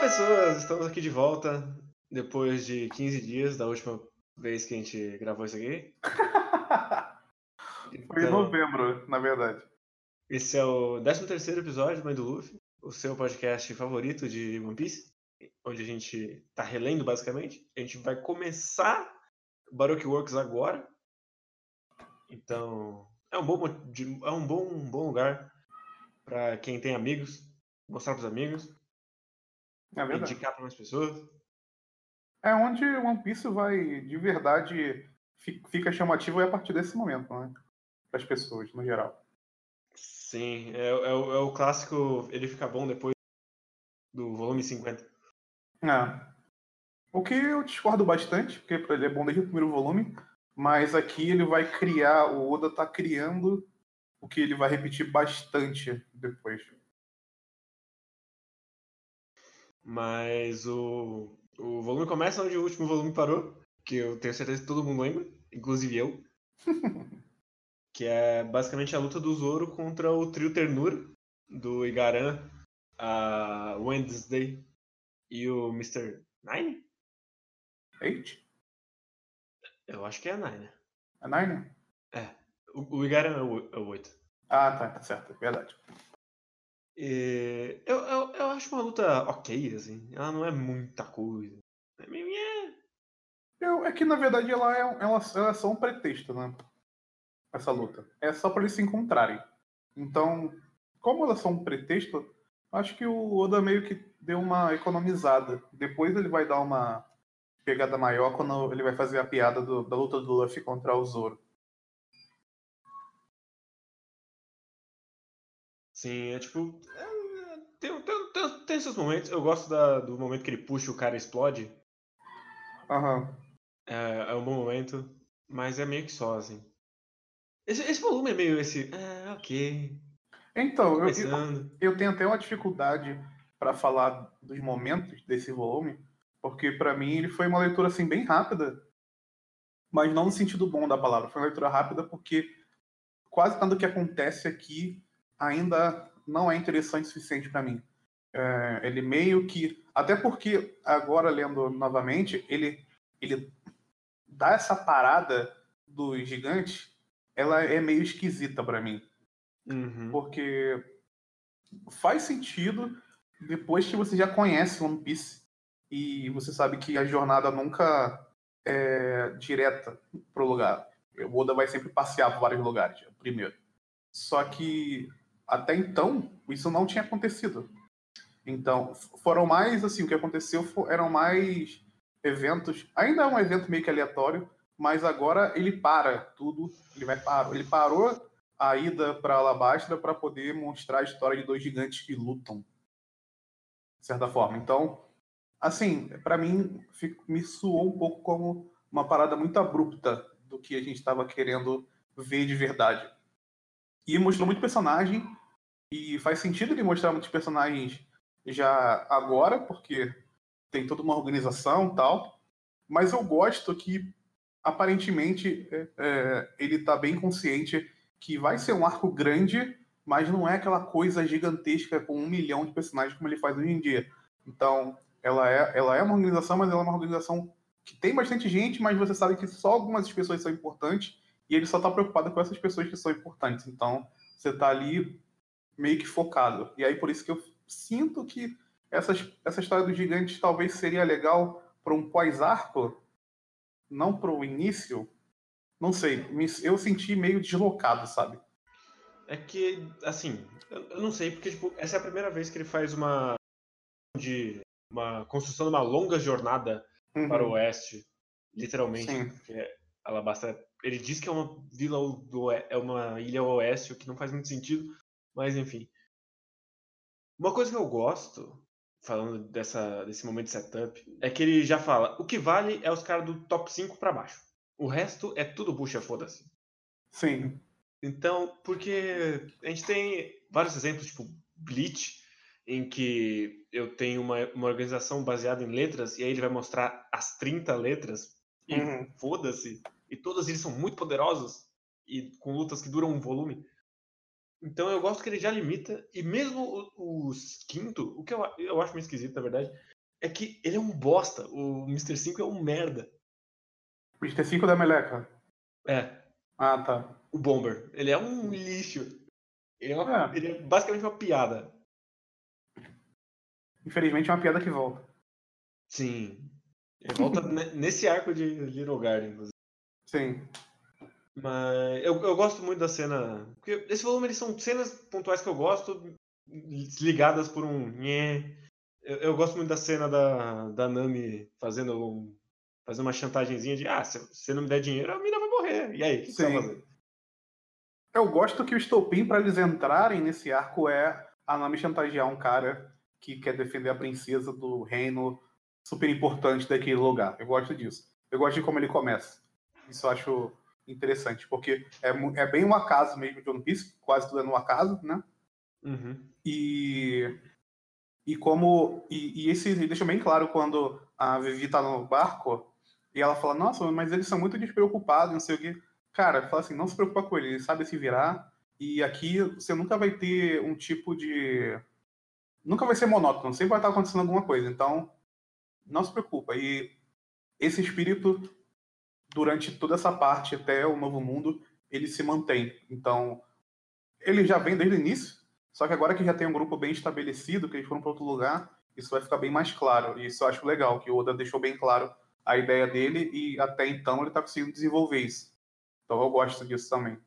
pessoas! Estamos aqui de volta depois de 15 dias da última vez que a gente gravou isso aqui. Foi em Então, novembro, na verdade. esse é o 13 episódio do Mãe do Luffy, o seu podcast favorito de One Piece, onde a gente tá relendo basicamente. A gente vai começar Baroque Works agora. Então, é um bom, é um bom, um bom lugar para quem tem amigos, mostrar pros amigos, É verdade. indicar para mais pessoas. É onde One Piece vai, de verdade, fi- fica chamativo é a partir desse momento, né? Para as pessoas, no geral. Sim, é, é o- é o clássico, ele fica bom depois do volume 50. É. O que eu discordo bastante, porque pra ele é bom desde o primeiro volume, mas aqui ele vai criar, o Oda tá criando o que ele vai repetir bastante depois. Mas o, o volume começa onde o último volume parou, que eu tenho certeza que todo mundo lembra, inclusive eu. que é basicamente a luta do Zoro contra o trio Ternura, do Igaran, a Wednesday e o Mr. Nine? Eight? Eu acho que é a Nine. É Nine? O, o Igaran é o, é o 8. Ah, tá, tá certo, é verdade. E eu, eu, eu acho uma luta ok, assim. Ela não é muita coisa. É meio. Eu, é que na verdade ela é, ela, ela é só um pretexto, né? Essa luta. É só para eles se encontrarem. Então, como ela é só um pretexto, acho que o Oda meio que deu uma economizada. Depois ele vai dar uma pegada maior quando ele vai fazer a piada do- da luta do Luffy contra o Zoro. Sim, é tipo. é, tem, tem, tem, tem seus momentos. Eu gosto da- do momento que ele puxa o cara explode. Aham. É, é um bom momento. Mas é meio que só, assim. Esse, esse volume é meio esse. Ah, ok. Então, eu, eu, eu tenho até uma dificuldade para falar dos momentos desse volume, porque para mim ele foi uma leitura assim bem rápida, mas não no sentido bom da palavra. Foi uma leitura rápida porque quase nada que acontece aqui ainda não é interessante o suficiente para mim. É, ele meio que, até porque agora lendo novamente, ele ele dá essa parada dos gigantes, ela é meio esquisita para mim Uhum. porque faz sentido depois que você já conhece One Piece e você sabe que a jornada nunca é direta pro lugar. O Oda vai sempre passear por vários lugares, é primeiro. Só que até então isso não tinha acontecido. Então foram mais assim o que aconteceu fo- eram mais eventos. Ainda é um evento meio que aleatório, mas agora ele para tudo. Ele vai parar. Ele parou a ida para Alabastra para poder mostrar a história de dois gigantes que lutam, de certa forma. Então, assim, para mim, fico- me soou um pouco como uma parada muito abrupta do que a gente estava querendo ver de verdade. E mostrou muito personagem, e faz sentido ele mostrar muitos personagens já agora, porque tem toda uma organização tal. Mas eu gosto que, aparentemente, é, é, ele está bem consciente que vai ser um arco grande, mas não é aquela coisa gigantesca com um milhão de personagens como ele faz hoje em dia. Então, ela é, ela é uma organização, mas ela é uma organização que tem bastante gente, mas você sabe que só algumas pessoas são importantes e ele só está preocupado com essas pessoas que são importantes. Então, você está ali meio que focado. E aí, por isso que eu sinto que essas, essa história dos gigantes talvez seria legal para um pós-arco, não para o início, não sei, me- eu senti meio deslocado, sabe? É que, assim, eu, não sei, porque tipo, essa é a primeira vez que ele faz uma. de uma construção de uma longa jornada Uhum. para o oeste, literalmente. Sim. Alabasta. Ele diz que é uma vila do é uma ilha oeste, o que não faz muito sentido, mas enfim. Uma coisa que eu gosto, falando dessa, desse momento de setup, é que ele já fala: o que vale é os caras do top 5 para baixo. O resto é tudo bucha, foda-se. Sim. Então, porque a gente tem vários exemplos, tipo Bleach, em que eu tenho uma, uma organização baseada em letras, e aí ele vai mostrar as 30 letras, e Uhum. foda-se, e todos eles são muito poderosos, e com lutas que duram um volume. Então eu gosto que ele já limita, e mesmo o, o quinto, o que eu, eu acho meio esquisito, na verdade, é que ele é um bosta. O Mr. 5 é um merda. Mr. 5 da Meleca. É. Ah, tá. O Bomber. Ele é um lixo. Ele é, uma, é. Ele é basicamente uma piada. Infelizmente é uma piada que volta. Sim. Ele volta nesse arco de Little Garden, inclusive. Sim. Mas eu, eu gosto muito da cena. Porque esse volume eles são cenas pontuais que eu gosto, ligadas por um. Eu, eu gosto muito da cena da, da Nami fazendo um, fazer uma chantagemzinha de ah, se você não me der dinheiro, a mina vai morrer. E aí, o que, que você vai fazer? Eu gosto que o estopim para eles entrarem nesse arco é a Nami chantagear um cara que quer defender a princesa do reino super importante daquele lugar. Eu gosto disso. Eu gosto de como ele começa. Isso eu acho interessante, porque é, é bem um acaso mesmo de One Piece, quase tudo é no acaso, né? Uhum. E, e como. E, e, esse deixa bem claro quando a Vivi tá no barco e ela fala: Nossa, mas eles são muito despreocupados, não sei o quê. Cara, fala assim: não se preocupa com ele, ele sabe se virar. E aqui você nunca vai ter um tipo de. Nunca vai ser monótono, sempre vai estar acontecendo alguma coisa. Então, não se preocupa. E esse espírito durante toda essa parte até o Novo Mundo, ele se mantém. Então, ele já vem desde o início, só que agora que já tem um grupo bem estabelecido, que eles foram para outro lugar, isso vai ficar bem mais claro. E isso eu acho legal, que o Oda deixou bem claro a ideia dele e até então ele está conseguindo desenvolver isso. Então eu gosto disso também.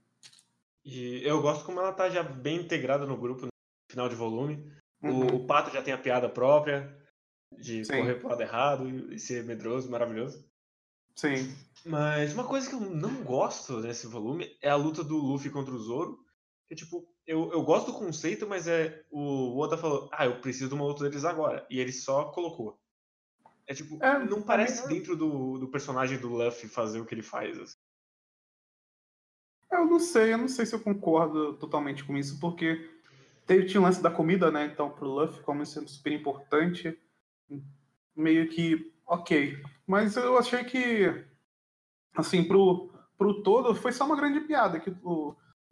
E eu gosto como ela está já bem integrada no grupo no final de volume. Uhum. O, o, Pato já tem a piada própria de Sim. correr pro lado errado e ser medroso, maravilhoso. Sim. Mas uma coisa que eu não gosto nesse volume é a luta do Luffy contra o Zoro. Que, tipo, eu, eu gosto do conceito, mas é. O Oda falou, ah, eu preciso de uma luta deles agora. E ele só colocou. É tipo, é, não parece é... dentro do, do personagem do Luffy fazer o que ele faz. Assim. Eu não sei, eu não sei se eu concordo totalmente com isso, porque teve, tinha o lance da comida, né? Então, pro Luffy, como isso é super importante, meio que ok. Mas eu achei que, assim, pro, pro todo, foi só uma grande piada. Que,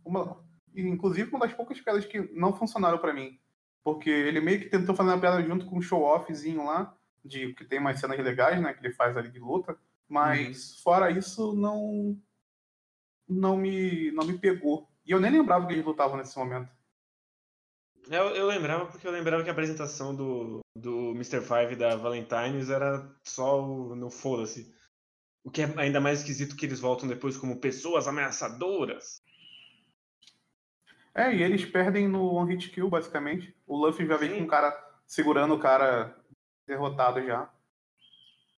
uma, inclusive, uma das poucas piadas que não funcionaram para mim. Porque ele meio que tentou fazer uma piada junto com um show-offzinho lá, de que tem umas cenas legais, né, que ele faz ali de luta. Mas, uhum. fora isso, não, não, me, não me pegou. E eu nem lembrava que eles lutavam nesse momento. Eu, eu lembrava porque eu lembrava que a apresentação do, do Mr. Five da Valentine's era só o, no foda-se. O que é ainda mais esquisito que eles voltam depois como pessoas ameaçadoras. É, e eles perdem no One Hit Kill, basicamente. O Luffy já vem com o cara segurando o cara derrotado já.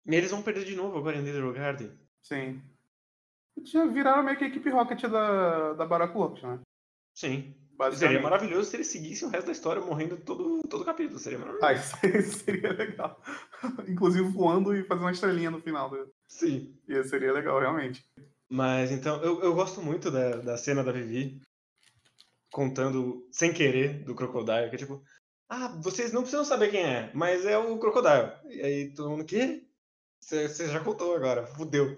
E eles vão perder de novo agora em Nether Garden. Sim. Já viraram meio que a equipe Rocket da, da Barack né? Sim. Seria maravilhoso se eles seguissem o resto da história morrendo todo, todo capítulo. Seria maravilhoso. Ah, isso seria legal. Inclusive voando e fazendo uma estrelinha no final. Sim. E seria legal, realmente. Mas então, eu, eu gosto muito da, da cena da Vivi contando sem querer do Crocodile, que é tipo, ah, vocês não precisam saber quem é, mas é o Crocodile. E aí todo mundo, quê? Você já contou agora, fudeu.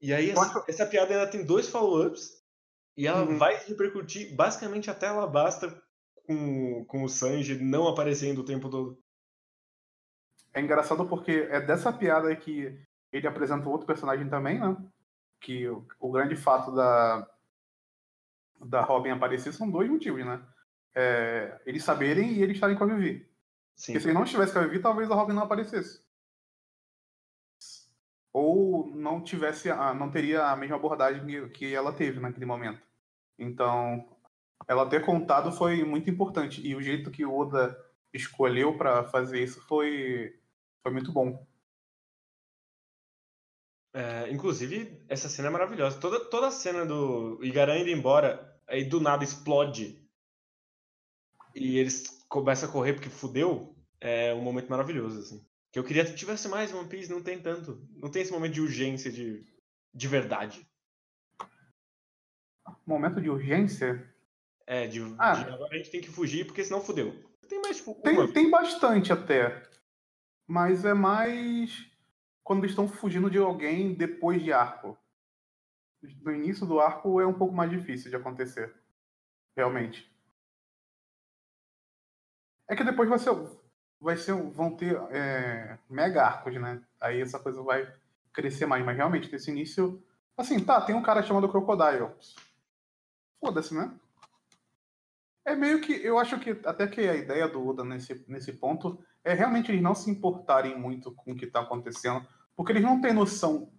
E aí essa, essa piada ainda tem dois follow-ups e ela uhum. vai repercutir basicamente até ela basta com, com o Sanji não aparecendo o tempo todo. É engraçado porque é dessa piada que ele apresenta outro personagem também, né? Que o, o grande fato da, da Robin aparecer são dois motivos, né? É, eles saberem e eles estarem com a Vivi. Sim. Porque se ele não estivesse com a Vivi, talvez a Robin não aparecesse. Ou não tivesse, não teria a mesma abordagem que ela teve naquele momento. Então, ela ter contado foi muito importante. E o jeito que o Oda escolheu para fazer isso foi, foi muito bom. É, inclusive, essa cena é maravilhosa. Toda, toda a cena do Igaran indo embora, aí do nada explode. E eles começam a correr porque fudeu. É um momento maravilhoso, assim. Que eu queria que tivesse mais One Piece, não tem tanto. Não tem esse momento de urgência de, de verdade momento de urgência. É, de, ah, de, agora a gente tem que fugir porque senão fudeu. Tem mais tipo, tem, tem bastante até. Mas é mais quando estão fugindo de alguém depois de arco. No início do arco é um pouco mais difícil de acontecer. realmente. É que depois vai ser, vai ser vão ter é, mega arcos, né? Aí essa coisa vai crescer mais, mas realmente nesse início, assim, tá, tem um cara chamado Crocodile. Foda-se, né? É meio que, eu acho que até que a ideia do Oda nesse, nesse ponto é realmente eles não se importarem muito com o que está acontecendo, porque eles não têm noção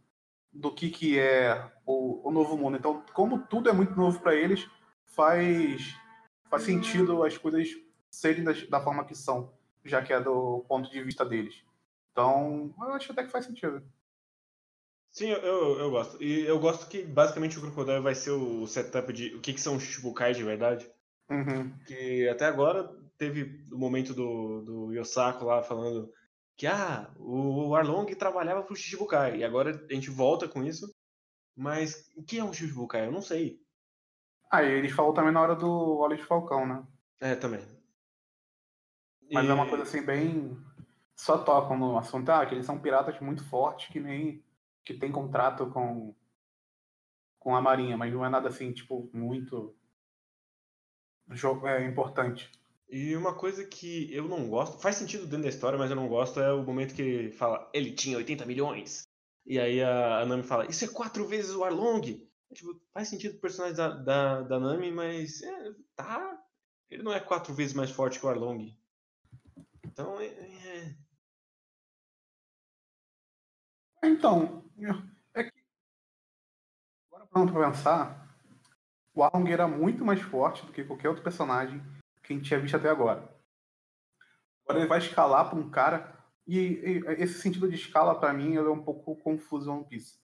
do que, que é o, o novo mundo. Então, como tudo é muito novo para eles, faz, faz sentido as coisas serem da, da forma que são, já que é do ponto de vista deles. Então, eu acho até que faz sentido. Sim, eu, eu, gosto. E eu gosto que basicamente o Crocodile vai ser o setup de o que, que são Shichibukai de verdade. Uhum. Que até agora teve o momento do, do Yosako lá falando que ah, o Arlong trabalhava pro Shichibukai. E agora a gente volta com isso. Mas o que é um Shichibukai? Eu não sei. Ah, e eles falam também na hora do Olho de Falcão, né? É, também. Mas e... é uma coisa assim, bem. Só tocam no assunto. Ah, que eles são piratas muito fortes, que nem. Que tem contrato com. com a Marinha, mas não é nada assim, tipo, muito. jogo é importante. E uma coisa que eu não gosto, faz sentido dentro da história, mas eu não gosto, é o momento que ele fala, ele tinha 80 milhões. E aí a, a Nami fala, isso é quatro vezes o Arlong. É, tipo, faz sentido o personagem da, da, da Nami, mas é, tá. Ele não é quatro vezes mais forte que o Arlong. Então é. é... Então, é que. Agora pronto pra pensar, o Arlong era muito mais forte do que qualquer outro personagem que a gente tinha visto até agora. Agora ele vai escalar para um cara. E, e, esse sentido de escala, para mim, é um pouco confuso One Piece.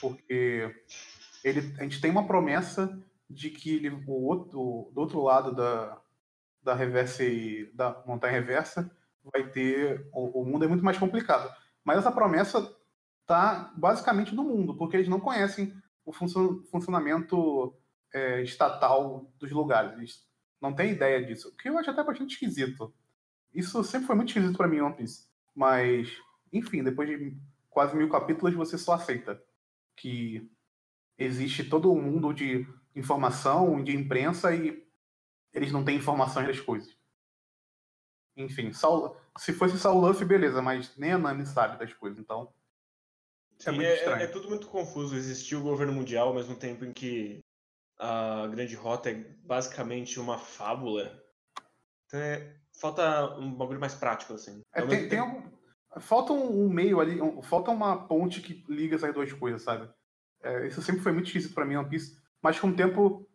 Porque ele, a gente tem uma promessa de que ele, o outro, do outro lado da, da reversa e da montanha reversa vai ter. O, o mundo é muito mais complicado. Mas essa promessa está basicamente no mundo, porque eles não conhecem o funcionamento é, estatal dos lugares. Eles não tem ideia disso. O que eu acho até bastante esquisito. Isso sempre foi muito esquisito para mim, One Piece. Mas, enfim, depois de quase mil capítulos, você só aceita que existe todo um mundo de informação, de imprensa e eles não têm informações das coisas. Enfim, Saul, se fosse Saul Luffy, beleza, mas nem a Nami sabe das coisas, então. É Sim, é, muito estranho. É, é, tudo muito confuso. Existiu o governo mundial ao mesmo tempo em que a Grande Rota é basicamente uma fábula. Então é, falta um bagulho mais prático, assim. É, tem, tem algum, falta um, meio ali, um, falta uma ponte que liga essas duas coisas, sabe? É, isso sempre foi muito difícil para mim, One Piece. Mas com o tempo,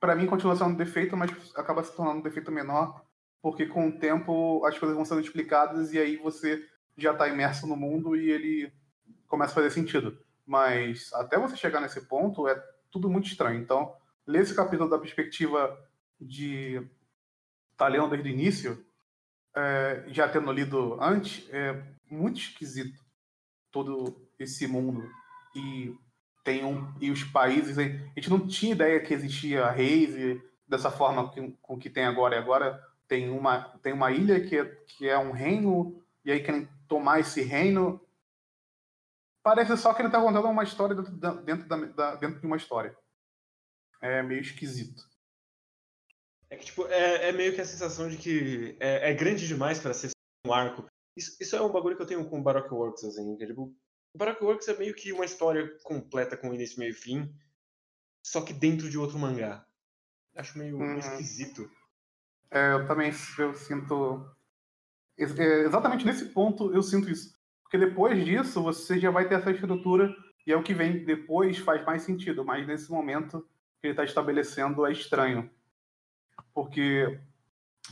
para mim continua sendo um defeito, mas acaba se tornando um defeito menor, porque com o tempo as coisas vão sendo explicadas e aí você já está imerso no mundo e ele começa a fazer sentido. Mas até você chegar nesse ponto, é tudo muito estranho. Então, ler esse capítulo da perspectiva de tá desde o início, é, já tendo lido antes, é muito esquisito todo esse mundo. E tem um, e os países. A gente não tinha ideia que existia reis e dessa forma que, com que tem agora. E agora tem uma, tem uma ilha que é, que é um reino, e aí querem tomar esse reino Parece só que ele está contando uma história dentro, da, dentro, da, dentro de uma história. É meio esquisito. É que, tipo, é, é meio que a sensação de que é, é grande demais para ser um arco. Isso, isso, é um bagulho que eu tenho com o Baroque Works, assim. Que, tipo, o Baroque Works é meio que uma história completa com início, meio e fim, só que dentro de outro mangá. Acho meio, meio uhum. esquisito. É, eu também eu sinto. É, exatamente nesse ponto eu sinto isso. Porque depois disso, você já vai ter essa estrutura e é o que vem depois faz mais sentido, mas nesse momento que ele está estabelecendo é estranho. Porque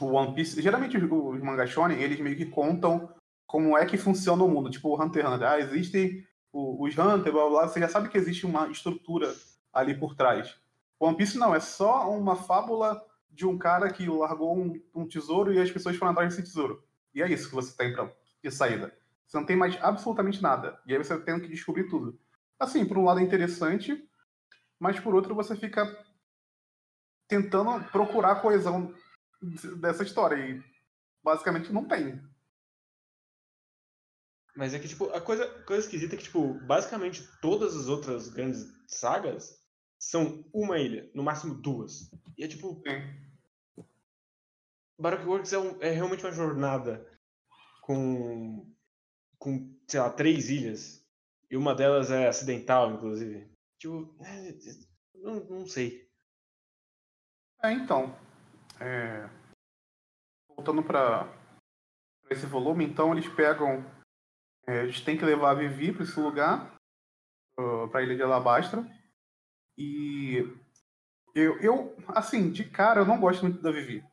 o One Piece, geralmente os, os eles meio que contam como é que funciona o mundo, tipo o Hunter x Hunter. Ah, existem os Hunter, blá, blá, você já sabe que existe uma estrutura ali por trás. O One Piece não, é só uma fábula de um cara que largou um, um tesouro e as pessoas foram atrás desse tesouro. E é isso que você tem pra, de saída. Você não tem mais absolutamente nada. E aí você tem que descobrir tudo. Assim, por um lado é interessante, mas por outro você fica tentando procurar a coesão dessa história. E basicamente não tem. Mas é que, tipo, a coisa, coisa esquisita é que, tipo, basicamente todas as outras grandes sagas são uma ilha, no máximo duas. E é tipo. Sim. Baroque Works é, um, é realmente uma jornada com, com, sei lá, três ilhas. E uma delas é acidental, inclusive. Tipo, é, não, não sei. É, então. é, Voltando para esse volume, então eles pegam. é, eles têm que levar a Vivi para esse lugar, para a ilha de Alabastra. E eu, eu, assim, de cara, eu não gosto muito da Vivi.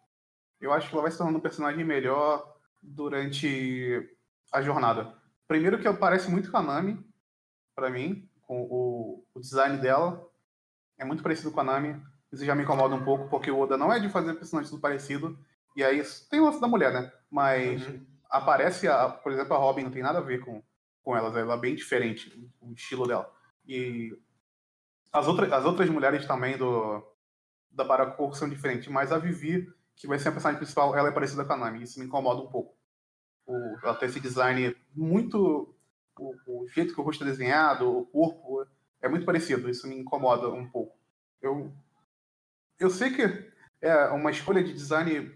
Eu acho que ela vai se tornando um personagem melhor durante a jornada. Primeiro que parece muito com a Nami, pra mim, com o, o design dela. É muito parecido com a Nami. Isso já me incomoda um pouco, porque o Oda não é de fazer personagens tudo parecido. E aí, tem o lance da mulher, né? Mas Uhum. aparece, a, por exemplo, a Robin não tem nada a ver com, com elas. Ela é bem diferente, o estilo dela. E as outras, as outras mulheres também do da Baracor são diferentes, mas a Vivi, que vai ser a personagem principal, ela é parecida com a Nami. Isso me incomoda um pouco. O, ela tem esse design muito. O, o jeito que o rosto é desenhado, o corpo, é muito parecido. Isso me incomoda um pouco. Eu, eu sei que é uma escolha de design,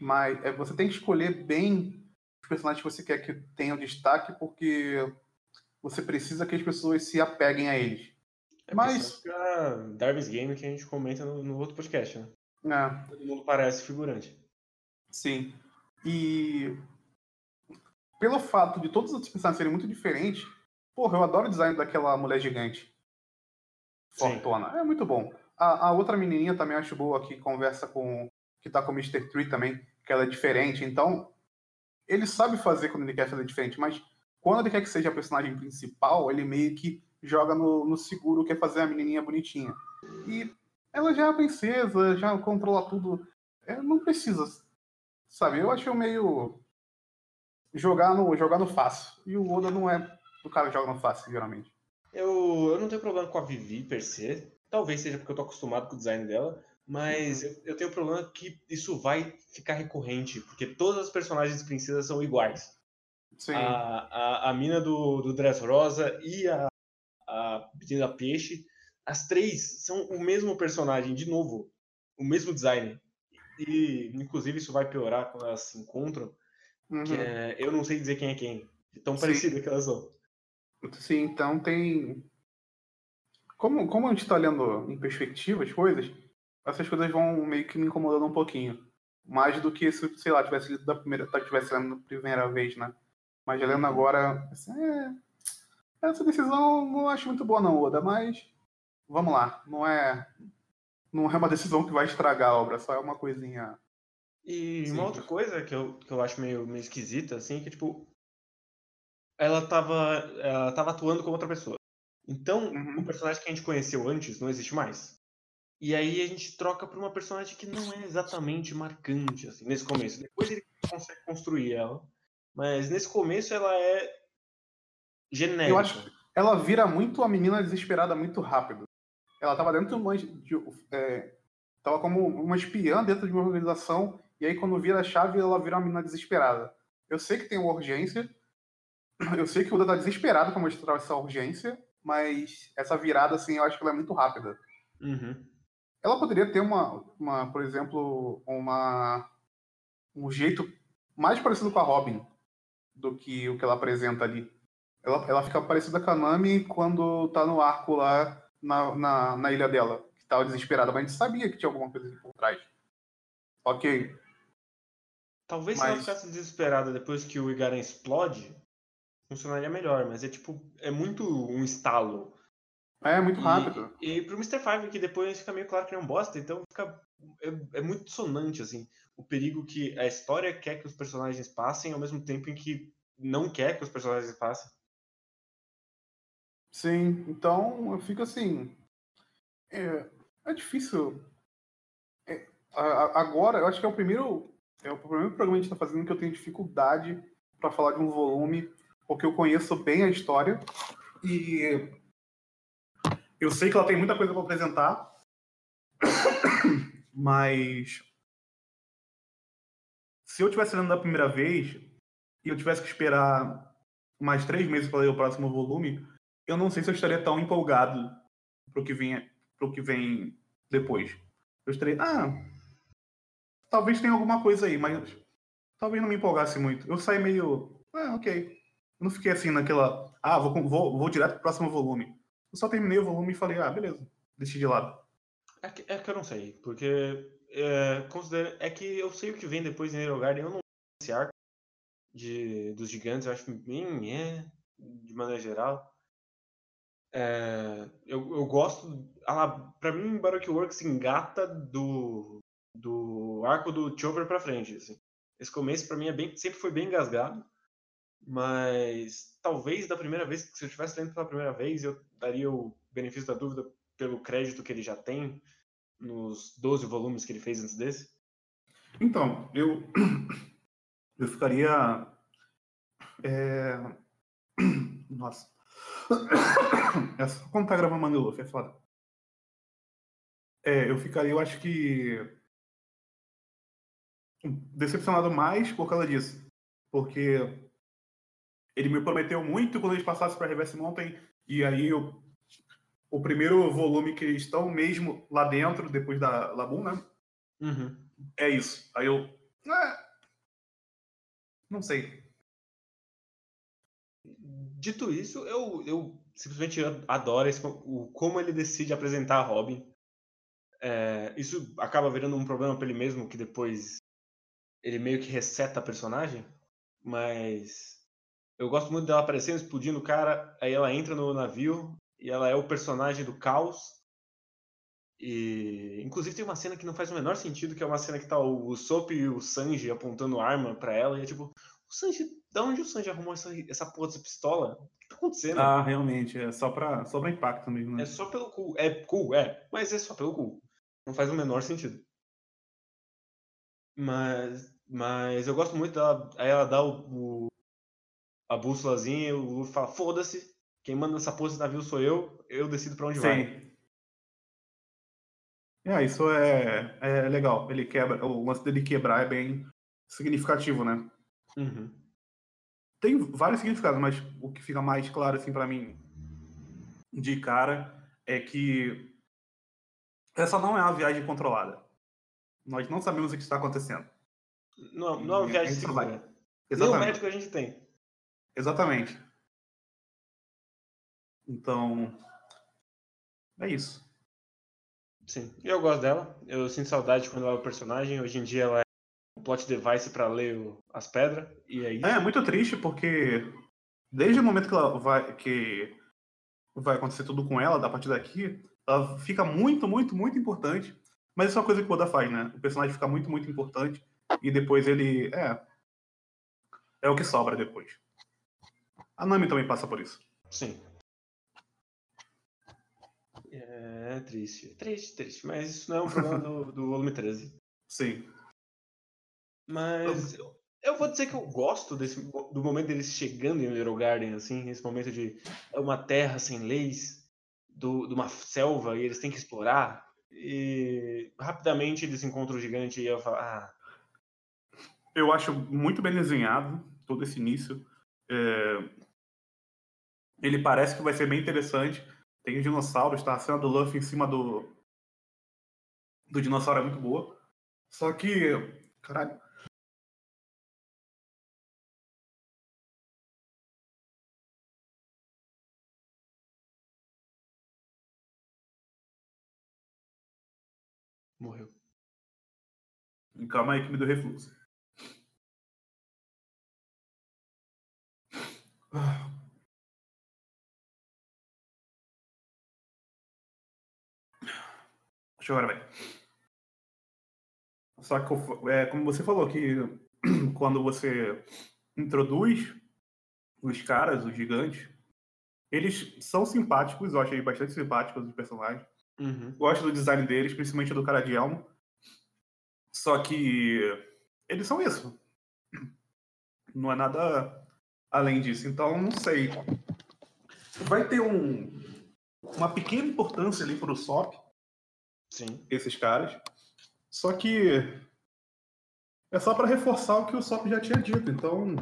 mas é, você tem que escolher bem os personagens que você quer que tenham destaque, porque você precisa que as pessoas se apeguem a eles. É Mas-. Darby's Game que a gente comenta no, no outro podcast, né? É, Todo mundo parece figurante. sim. E pelo fato de todos os outros personagens serem muito diferentes, porra, eu adoro o design daquela mulher gigante. Sim. Fortuna. É muito bom. A, a outra menininha também acho boa, que conversa com. que tá com o Mr. Tree também, que ela é diferente. Então, ele sabe fazer quando ele quer fazer diferente, mas quando ele quer que seja a personagem principal, ele meio que joga no, no seguro, quer fazer a menininha bonitinha. E ela já é a princesa, já controla tudo. É, não precisa, sabe? Eu acho meio. Jogar no, jogar no fácil. E o Oda não é o cara que joga no fácil, geralmente. Eu, eu não tenho problema com a Vivi per se. Talvez seja porque eu tô acostumado com o design dela. Mas eu, eu tenho problema que isso vai ficar recorrente. Porque todas as personagens princesas são iguais. Sim. A, a, a mina do, do Dress Rosa e a, a menina Peixe. As três são o mesmo personagem, de novo. O mesmo design. E, inclusive, isso vai piorar quando elas se encontram. Uhum. Que é, eu não sei dizer quem é quem. Tão Sim. parecido que elas são. Sim, então tem. Como, como a gente está olhando em perspectiva as coisas, essas coisas vão meio que me incomodando um pouquinho. Mais do que se, sei lá, tivesse lido da primeira, tá, tivesse lendo da primeira vez, né? Mas lendo Uhum. agora, assim, é, essa decisão não acho muito boa não, Oda, mas vamos lá, não é não é uma decisão que vai estragar a obra, só é uma coisinha. E Sim. uma outra coisa que eu, que eu acho meio, meio esquisita, assim, que tipo. Ela tava, ela tava atuando como outra pessoa. Então, Uhum. o personagem que a gente conheceu antes não existe mais. E aí a gente troca por uma personagem que não é exatamente marcante, assim, nesse começo. Depois ele consegue construir ela. Mas nesse começo ela é genérica. Eu acho ela vira muito a menina desesperada muito rápido. Ela tava dentro de uma. De, é, tava como uma espiã dentro de uma organização, e aí quando vira a chave, ela vira uma menina desesperada. Eu sei que tem uma urgência, eu sei que o Oda tá desesperado pra mostrar essa urgência, mas essa virada, assim, eu acho que ela é muito rápida. Uhum. Ela poderia ter uma, uma por exemplo, uma um jeito mais parecido com a Robin do que o que ela apresenta ali. Ela, ela fica parecida com a Nami quando tá no arco lá na, na, na ilha dela, que tava desesperada, mas a gente sabia que tinha alguma coisa ali por trás. Ok. Talvez se Mas- ela ficasse desesperada depois que o Igaren explode, funcionaria melhor, mas é tipo, é muito um estalo. É muito E- rápido. E, pro Mr. Five, que depois fica meio claro que ele é um bosta, então fica. É, é muito dissonante, assim. O perigo que a história quer que os personagens passem, ao mesmo tempo em que não quer que os personagens passem. Sim, então eu fico assim. É, é difícil. É, a- a- agora, eu acho que é o primeiro. É o primeiro programa que a gente está fazendo que eu tenho dificuldade para falar de um volume, porque eu conheço bem a história e eu sei que ela tem muita coisa para apresentar, mas se eu tivesse lendo da primeira vez e eu tivesse que esperar mais três meses para ler o próximo volume, eu não sei se eu estaria tão empolgado pro que vinha, pro que vem depois. Eu estarei, ah, talvez tenha alguma coisa aí, mas talvez não me empolgasse muito. Eu saí meio, ah, ok. Eu não fiquei assim naquela, ah, vou, vou, vou direto pro próximo volume. Eu só terminei o volume e falei, ah, beleza, deixei de lado. É que, é que eu não sei, porque é, é que eu sei o que vem depois em Hero Garden, eu não esse arco de, dos gigantes, eu acho bem, é, de maneira geral. É, eu, eu gosto. Ah, pra mim, Baroque Works engata do, do arco do Chover pra frente. Assim. Esse começo, pra mim, é bem, sempre foi bem engasgado. Mas talvez da primeira vez, se eu estivesse lendo pela primeira vez, eu daria o benefício da dúvida pelo crédito que ele já tem nos 12 volumes que ele fez antes desse? Então, eu, eu ficaria. É... Nossa. É só quando tá gravando é foda. É, eu ficaria, eu acho que. Decepcionado mais por causa disso. Porque ele me prometeu muito quando eles passassem para Reverse Mountain, e aí eu o primeiro volume que eles estão mesmo lá dentro, depois da Labum, né? Uhum. É isso. Aí eu. É... Não sei. Dito isso, eu, eu simplesmente adoro esse, o, como ele decide apresentar a Robin. É, isso acaba virando um problema para ele mesmo, que depois ele meio que reseta a personagem. Mas eu gosto muito dela aparecendo, explodindo o cara, aí ela entra no navio, e ela é o personagem do caos. E inclusive tem uma cena que não faz o menor sentido, que é uma cena que tá o Sop e o Sanji apontando arma para ela e é tipo, o Sanji, da onde o Sanji arrumou essa, essa porra dessa pistola? O que tá acontecendo? Ah, realmente, é só pra, só pra impacto mesmo, né? É só pelo cu. É cool, é, mas é só pelo cu. Não faz o menor sentido. Mas, mas eu gosto muito dela. Aí ela dá o, o a bússolazinha e o Luffy fala: foda-se, quem manda nessa porra desse navio sou eu, eu decido para onde Sim. vai. É, isso é, é legal. Ele quebra, o lance dele quebrar é bem significativo, né? Uhum. Tem vários significados, mas o que fica mais claro assim para mim de cara é que essa não é uma viagem controlada. Nós não sabemos o que está acontecendo. Não, não é uma viagem segura. Exatamente. Nem o médico a gente tem. Exatamente. Então, é isso. Sim, eu gosto dela. Eu sinto saudade quando ela é o personagem. Hoje em dia ela é um plot device para ler o, as pedras. E é isso. É, muito triste porque desde o momento que ela vai que vai acontecer tudo com ela, a partir daqui, ela fica muito, muito, muito importante. Mas isso é uma coisa que o Oda faz, né? O personagem fica muito, muito importante e depois ele é é o que sobra depois. A Nami também passa por isso. Sim. É triste, triste, triste. Mas isso não é um problema do, do volume 13. Sim. Mas eu, eu, vou dizer que eu gosto desse, do momento deles chegando em Little Garden, assim, esse momento de uma terra sem leis, do, de uma selva, e eles têm que explorar. E rapidamente eles encontram o gigante e eu falo, ah. Eu acho muito bem desenhado todo esse início. É... Ele parece que vai ser bem interessante tem os dinossauros, tá? A cena do Luffy em cima do. do dinossauro é muito boa. Só que. Caralho. Morreu. Calma aí que me deu refluxo. Deixa eu ver. Só que, é, como você falou, que quando você introduz os caras, os gigantes, eles são simpáticos, eu achei bastante simpáticos os personagens. Uhum. Gosto do design deles, principalmente do cara de elmo. Só que eles são isso. Não é nada além disso. Então, não sei. Vai ter um, uma pequena importância ali para o SOP, Sim. esses caras. Só que é só para reforçar o que o Sop já tinha dito. Então,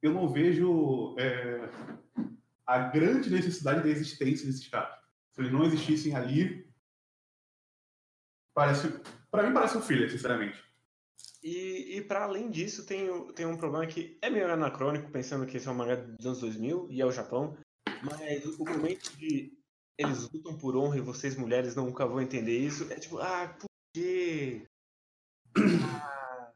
eu não vejo é, a grande necessidade da existência desses caras. Se eles não existissem ali, parece, para mim parece um filler, sinceramente. E, e para além disso, tem, tem um problema que é meio anacrônico, pensando que esse é um mangá dos anos 2000 e é o Japão, mas o momento de eles lutam por honra e vocês mulheres nunca vão entender isso, é tipo, ah, por quê? Ah,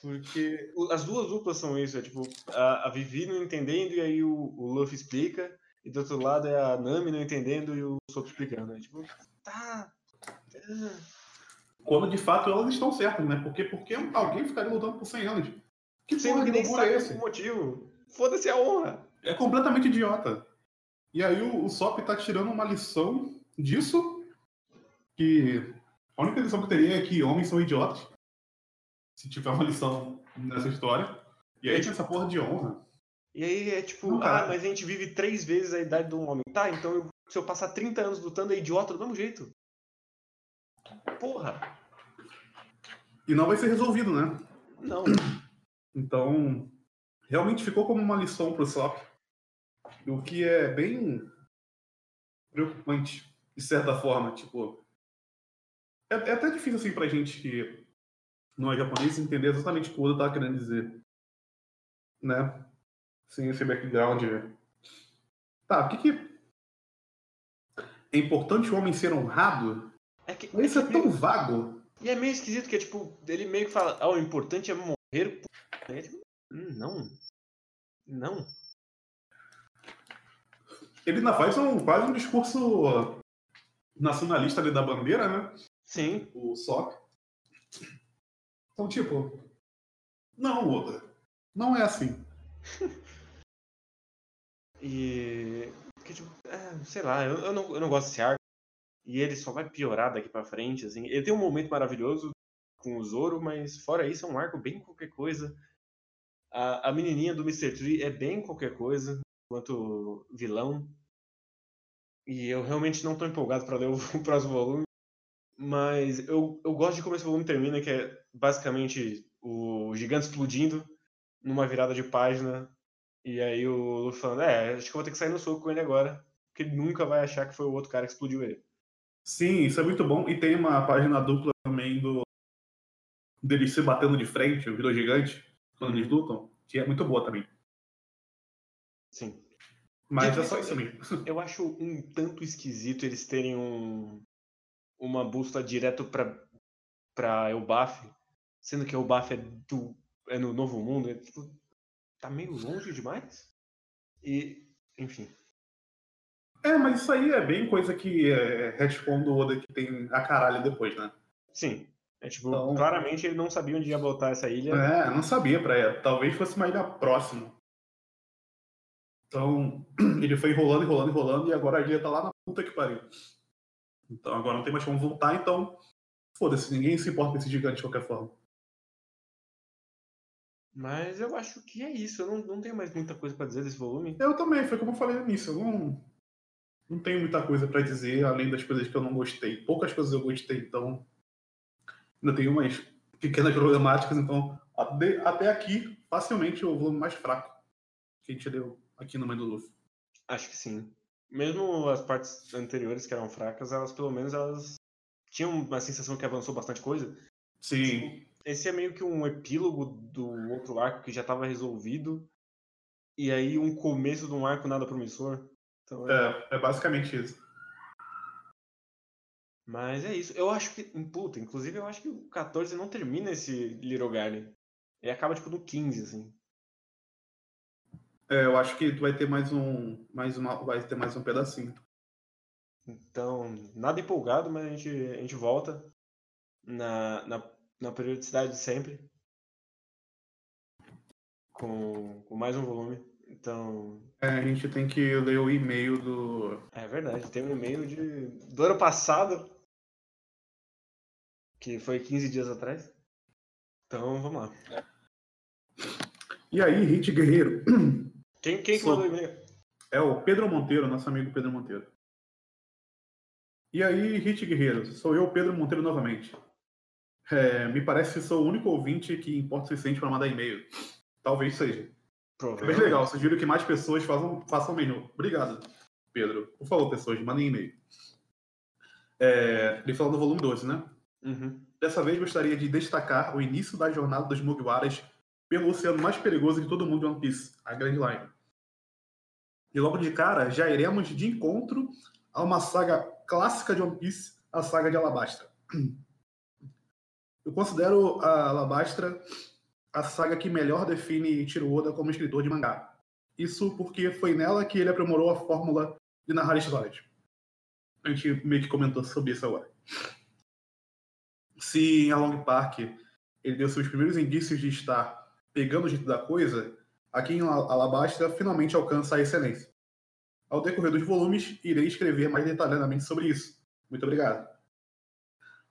porque as duas duplas são isso, é tipo, a, a Vivi não entendendo e aí o, o Luffy explica, e do outro lado é a Nami não entendendo e o Soto explicando. É tipo, tá. Quando de fato elas estão certas, né? Porque, porque alguém ficaria lutando por 100 anos? Que Sendo que nem sabe é esse? o motivo. Foda-se a honra. É completamente idiota. E aí o, o Sop tá tirando uma lição disso, que a única lição que eu teria é que homens são idiotas. Se tiver uma lição nessa história. E aí tinha essa porra de honra. E aí é tipo, não, ah, mas a gente vive três vezes a idade de um homem. Tá, então eu, se eu passar 30 anos lutando, é idiota do mesmo jeito. Porra! E não vai ser resolvido, né? Não. Então, realmente ficou como uma lição pro Sop. O que é bem preocupante, de certa forma. Tipo, é, é até difícil assim pra gente que não é japonês entender exatamente o que o Oda tá querendo dizer. Né? Sem esse background. Tá, o que que. É importante o homem ser honrado? É que, Mas isso é, é tão vago. E é meio esquisito que é tipo, ele meio que fala, ah, o importante é morrer. É, tipo, não. Não. Ele ainda faz um, quase um discurso nacionalista ali da bandeira, né? Sim. O SOC. Então, tipo, não, Oda. Não é assim. e. Que, tipo, é, sei lá, eu, eu, não, eu não gosto desse arco. E ele só vai piorar daqui pra frente, assim. Ele tem um momento maravilhoso com o Zoro, mas fora isso é um arco bem qualquer coisa. A, a menininha do Mr. Tree é bem qualquer coisa, quanto vilão. E eu realmente não tô empolgado para ler o, o, próximo volume. Mas eu, eu gosto de como esse volume termina, que é basicamente o gigante explodindo numa virada de página. E aí o Luffy falando, é, acho que eu vou ter que sair no soco com ele agora. Porque ele nunca vai achar que foi o outro cara que explodiu ele. Sim, isso é muito bom. E tem uma página dupla também do dele se batendo de frente, o Vila Gigante quando eles lutam, que é muito boa também. Sim. Mas é só isso mesmo. Eu acho um tanto esquisito eles terem um, uma busta direto pra, pra Elbaf, sendo que Elbaf é, do, é no Novo Mundo, é, tipo, tá meio longe demais. E, enfim. É, mas isso aí é bem coisa que é retcon do Oda que tem a caralho depois, né? Sim. É tipo, então, claramente ele não sabia onde ia botar essa ilha. É, não sabia pra ela. Talvez fosse uma ilha próxima. Então, ele foi enrolando, enrolando, enrolando, e agora a ilha tá lá na puta que pariu. Então agora não tem mais como voltar, então. Foda-se, ninguém se importa com esse gigante de qualquer forma. Mas eu acho que é isso. Eu não, não tenho mais muita coisa para dizer desse volume. Eu também, foi como eu falei no início. Eu não, não tenho muita coisa para dizer, além das coisas que eu não gostei. Poucas coisas eu gostei, então ainda tenho umas pequenas problemáticas, então até, aqui, facilmente o volume mais fraco que a gente deu aqui no meio do Luffy. Acho que sim. Mesmo as partes anteriores que eram fracas, elas pelo menos elas tinham uma sensação que avançou bastante coisa. Sim. Esse é meio que um epílogo do outro arco que já estava resolvido. E aí um começo de um arco nada promissor. Então, é... é, é basicamente isso. Mas é isso. Eu acho que. Puta, inclusive eu acho que o 14 não termina esse Little Garden. Ele acaba tipo no 15, assim. É, eu acho que vai ter mais um. Mais uma, vai ter mais um pedacinho. Então, nada empolgado, mas a gente, a gente volta na, na, na periodicidade de sempre. Com, com mais um volume. Então. É, a gente tem que ler o e-mail do. É verdade, tem um e-mail de, do ano passado que foi 15 dias atrás. Então, vamos lá. E aí, Hit Guerreiro? Quem, quem que mandou o e-mail? É o Pedro Monteiro, nosso amigo Pedro Monteiro. E aí, Hit Guerreiro, sou eu, Pedro Monteiro, novamente. É, me parece que sou o único ouvinte que importa o suficiente para mandar e-mail. Talvez seja. É bem legal, sugiro que mais pessoas façam, façam menu. Obrigado, Pedro. Por favor, pessoas, mandem e-mail. É, ele falou do volume 12, né? Uhum. Dessa vez gostaria de destacar o início da jornada dos Mugiwaras pelo oceano mais perigoso de todo mundo de One Piece, a Grand Line. E logo de cara já iremos de encontro a uma saga clássica de One Piece, a saga de Alabastra. Eu considero a Alabastra a saga que melhor define Ichiro Oda como escritor de mangá. Isso porque foi nela que ele aprimorou a fórmula de narrar histórias. A gente meio que comentou sobre isso agora. Se em A Long Park ele deu seus primeiros indícios de estar pegando o jeito da coisa, aqui em Alabastra finalmente alcança a excelência. Ao decorrer dos volumes, irei escrever mais detalhadamente sobre isso. Muito obrigado.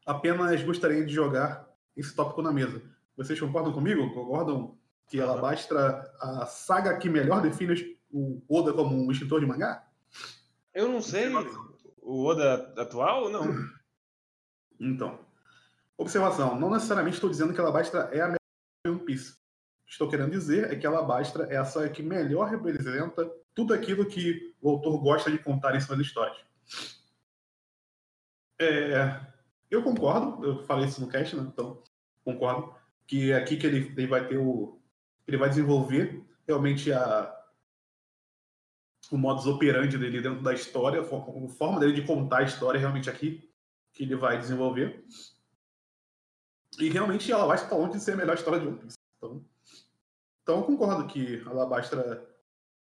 Apenas gostaria de jogar esse tópico na mesa. Vocês concordam comigo? Concordam que Alabastra a saga que melhor define o Oda como um escritor de mangá? Eu não sei. O Oda atual, não. Então, observação. Não necessariamente estou dizendo que Alabastra é a melhor One Piece. Estou querendo dizer é que Alabastra é a saga que melhor representa tudo aquilo que o autor gosta de contar em suas histórias. É, eu concordo, eu falei isso no cast, né? Então, concordo que é aqui que ele, ele vai ter o. Ele vai desenvolver realmente a, o modus operandi dele dentro da história, a forma dele de contar a história realmente aqui que ele vai desenvolver. E realmente ela vai estar longe de ser a melhor história de One Piece. Então, então eu concordo que Alabastra.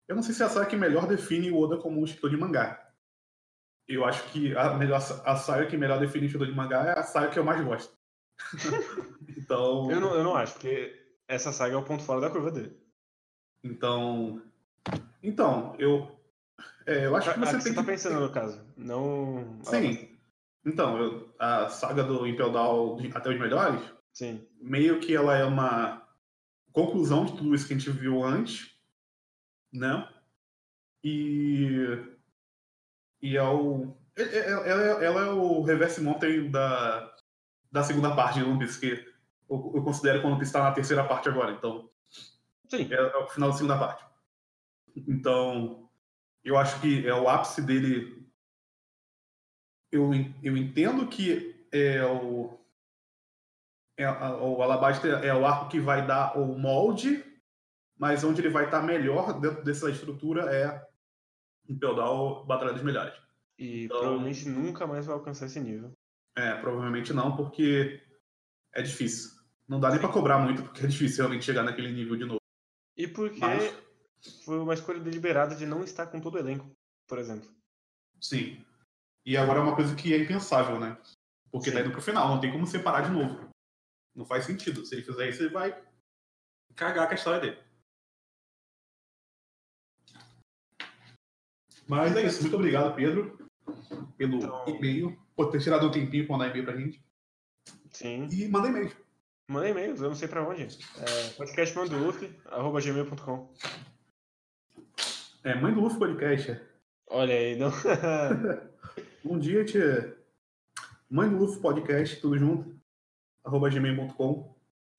Eu não sei se é a saga que melhor define o Oda como um escritor de mangá. Eu acho que a, melhor, a saga que melhor define o escritor de mangá é a saga que eu mais gosto. então. Eu não, eu não acho, porque essa saga é o ponto fora da curva dele. Então. Então, eu. É, eu acho que você a, tem você tá que. pensando no caso, não. Sim. Então, eu, a saga do Impel Down até os melhores, Sim. meio que ela é uma conclusão de tudo isso que a gente viu antes, né? E. E é o. Ela, ela, ela é o reverse mountain da, da segunda parte de One Piece, que eu, eu considero que o One Piece está na terceira parte agora, então. Sim. É, é o final da segunda parte. Então, eu acho que é o ápice dele. Eu, eu entendo que é o. É, o Alabasta é o arco que vai dar o molde, mas onde ele vai estar melhor dentro dessa estrutura é em Feudal Batalha dos Melhores. E Então- provavelmente nunca mais vai alcançar esse nível. É, provavelmente não, porque é difícil. Não dá nem pra cobrar muito, porque é difícil realmente chegar naquele nível de novo. E porque Mas- foi uma escolha deliberada de não estar com todo o elenco, por exemplo. Sim. E agora é uma coisa que é impensável, né? Porque tá Sim. indo pro final, não tem como separar de novo. Não faz sentido. Se ele fizer isso, ele vai cagar com a história dele. Mas é isso. Muito obrigado, Pedro, pelo Então- e-mail, por ter tirado um tempinho pra mandar e-mail pra gente. Sim. E manda e-mail. Manda e-mails, eu não sei pra onde. É, podcastmandoluffy.gmail.com É, mãe do Luffy Podcast. Olha aí, não. Um dia, tia. Mãe do Luffy Podcast, tudo junto. arroba gmail.com.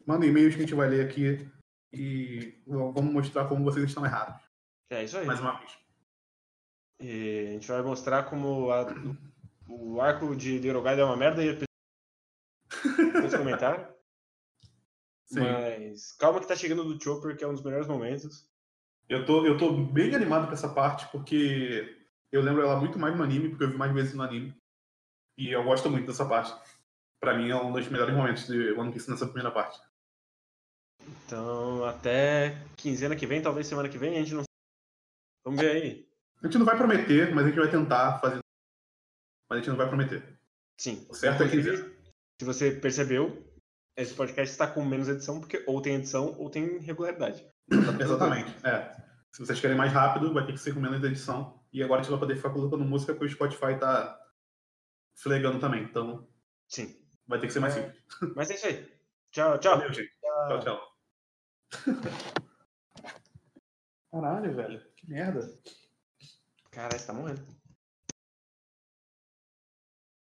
Manda e-mails que a gente vai ler aqui e vamos mostrar como vocês estão errados. é isso aí. Mais uma vez. E a gente vai mostrar como a- o arco de Little Guide é uma merda e depois comentário. Sim. Mas calma que tá chegando do Chopper, que é um dos melhores momentos. Eu tô, eu tô bem animado com essa parte, porque eu lembro ela muito mais no anime, porque eu vi mais vezes no anime. E eu gosto muito dessa parte. Pra mim é um dos melhores momentos de One Piece nessa primeira parte. Então, até quinzena que vem, talvez semana que vem, a gente não Vamos ver aí. A gente não vai prometer, mas a gente vai tentar fazer. Mas a gente não vai prometer. Sim. O certo é que- Se você percebeu, esse podcast está com menos edição, porque ou tem edição ou tem regularidade. Exatamente. É. Se vocês querem mais rápido, vai ter que ser com menos edição. E agora a gente vai poder ficar colocando música porque o Spotify tá flegando também. Então Sim. vai ter que ser mais simples. Mas é isso aí. Tchau, tchau. Valeu, gente. Tchau, tchau. Caralho, velho. Que merda. Caralho, você tá morrendo.